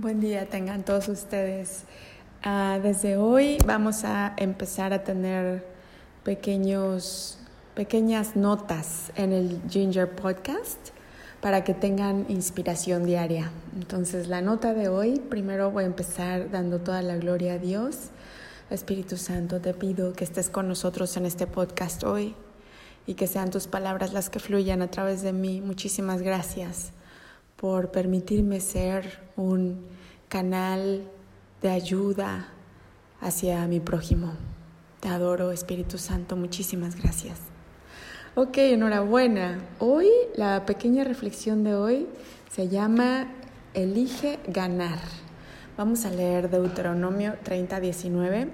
Buen día tengan todos ustedes. Uh, desde hoy vamos a empezar a tener pequeños, pequeñas notas en el Ginger Podcast para que tengan inspiración diaria. Entonces la nota de hoy, primero voy a empezar dando toda la gloria a Dios. Espíritu Santo, te pido que estés con nosotros en este podcast hoy y que sean tus palabras las que fluyan a través de mí. Muchísimas gracias por permitirme ser un canal de ayuda hacia mi prójimo. Te adoro, Espíritu Santo, muchísimas gracias. Ok, enhorabuena. Hoy, la pequeña reflexión de hoy se llama Elige ganar. Vamos a leer Deuteronomio 30, 19.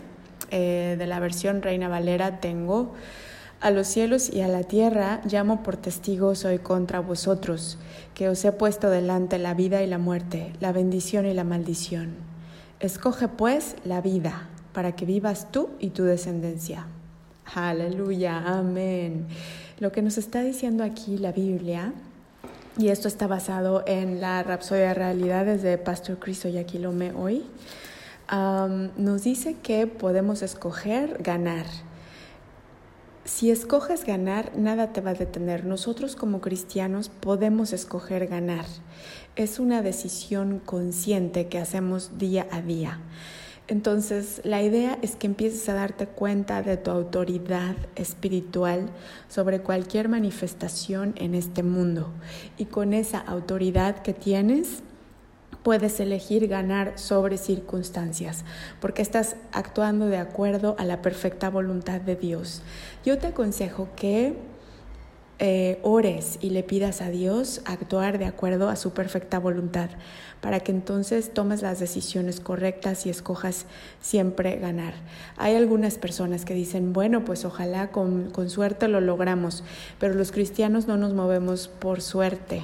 Eh, de la versión Reina Valera tengo a los cielos y a la tierra llamo por testigos hoy contra vosotros, que os he puesto delante la vida y la muerte, la bendición y la maldición. Escoge pues la vida, para que vivas tú y tu descendencia. Aleluya, amén. Lo que nos está diciendo aquí la Biblia, y esto está basado en la Rapsodia de Realidades de Pastor Cristo Yaquilome hoy, nos dice que podemos escoger ganar si escoges ganar, nada te va a detener. Nosotros como cristianos podemos escoger ganar. Es una decisión consciente que hacemos día a día. Entonces, la idea es que empieces a darte cuenta de tu autoridad espiritual sobre cualquier manifestación en este mundo. Y con esa autoridad que tienes, puedes elegir ganar sobre circunstancias, porque estás actuando de acuerdo a la perfecta voluntad de Dios. Yo te aconsejo que eh, ores y le pidas a Dios actuar de acuerdo a su perfecta voluntad, para que entonces tomes las decisiones correctas y escojas siempre ganar. Hay algunas personas que dicen, bueno, pues ojalá con, con suerte lo logramos, pero los cristianos no nos movemos por suerte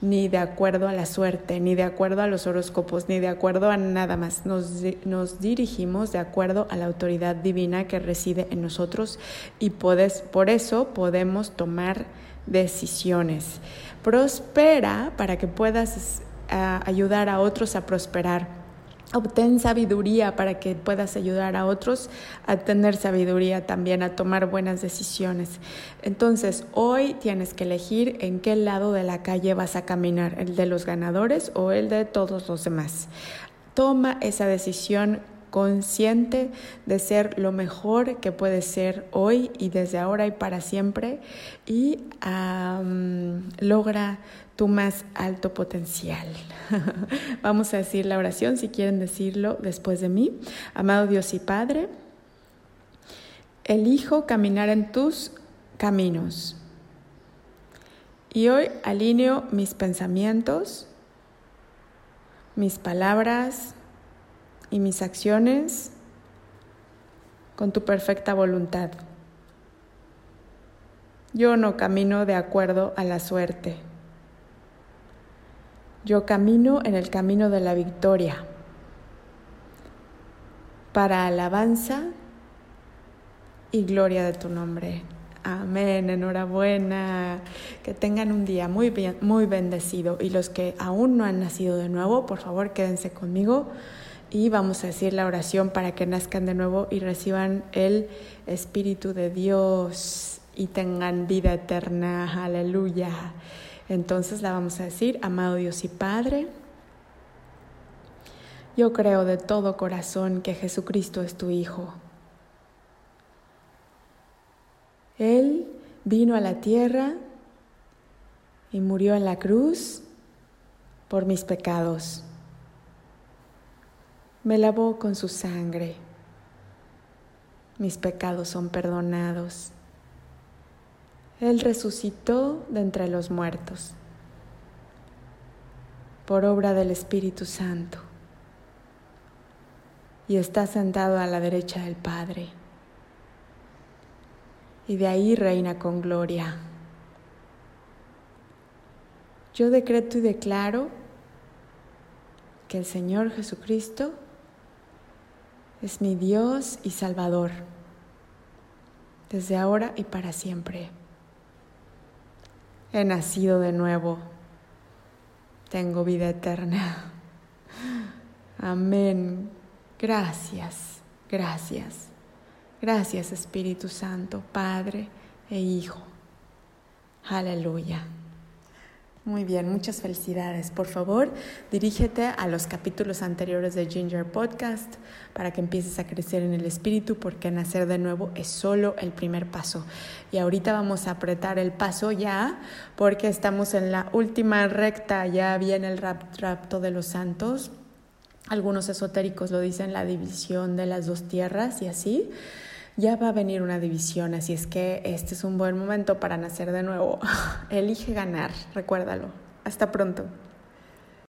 ni de acuerdo a la suerte, ni de acuerdo a los horóscopos, ni de acuerdo a nada más. Nos, nos dirigimos de acuerdo a la autoridad divina que reside en nosotros y por eso podemos tomar decisiones. Prospera para que puedas eh, ayudar a otros a prosperar Obtén sabiduría para que puedas ayudar a otros a tener sabiduría también, a tomar buenas decisiones. Entonces, hoy tienes que elegir en qué lado de la calle vas a caminar, el de los ganadores o el de todos los demás. Toma esa decisión consciente de ser lo mejor que puedes ser hoy y desde ahora y para siempre y logra tu más alto potencial. Vamos a decir la oración si quieren decirlo después de mí. Amado Dios y Padre, elijo caminar en tus caminos. Y hoy alineo mis pensamientos, mis palabras y mis acciones con tu perfecta voluntad. Yo no camino de acuerdo a la suerte yo camino en el camino de la victoria para alabanza y gloria de tu nombre. Amén, enhorabuena. Que tengan un día muy, bien, muy bendecido. Y los que aún no han nacido de nuevo, por favor, quédense conmigo y vamos a decir la oración para que nazcan de nuevo y reciban el Espíritu de Dios y tengan vida eterna. Aleluya. Entonces la vamos a decir, amado Dios y Padre, yo creo de todo corazón que Jesucristo es tu Hijo. Él vino a la tierra y murió en la cruz por mis pecados. Me lavó con su sangre. Mis pecados son perdonados. Él resucitó de entre los muertos por obra del Espíritu Santo y está sentado a la derecha del Padre y de ahí reina con gloria. Yo decreto y declaro que el Señor Jesucristo es mi Dios y Salvador, desde ahora y para siempre. He nacido de nuevo. Tengo vida eterna. Amén. Gracias, gracias. Gracias Espíritu Santo, Padre e Hijo. Aleluya. Muy bien, muchas felicidades. Por favor, dirígete a los capítulos anteriores de Ginger Podcast para que empieces a crecer en el espíritu, porque nacer de nuevo es solo el primer paso. Y ahorita vamos a apretar el paso ya, porque estamos en la última recta, ya viene el rapto de los santos. Algunos esotéricos lo dicen la división de las dos tierras y así ya va a venir una división, así es que este es un buen momento para nacer de nuevo. Elige ganar, recuérdalo. Hasta pronto.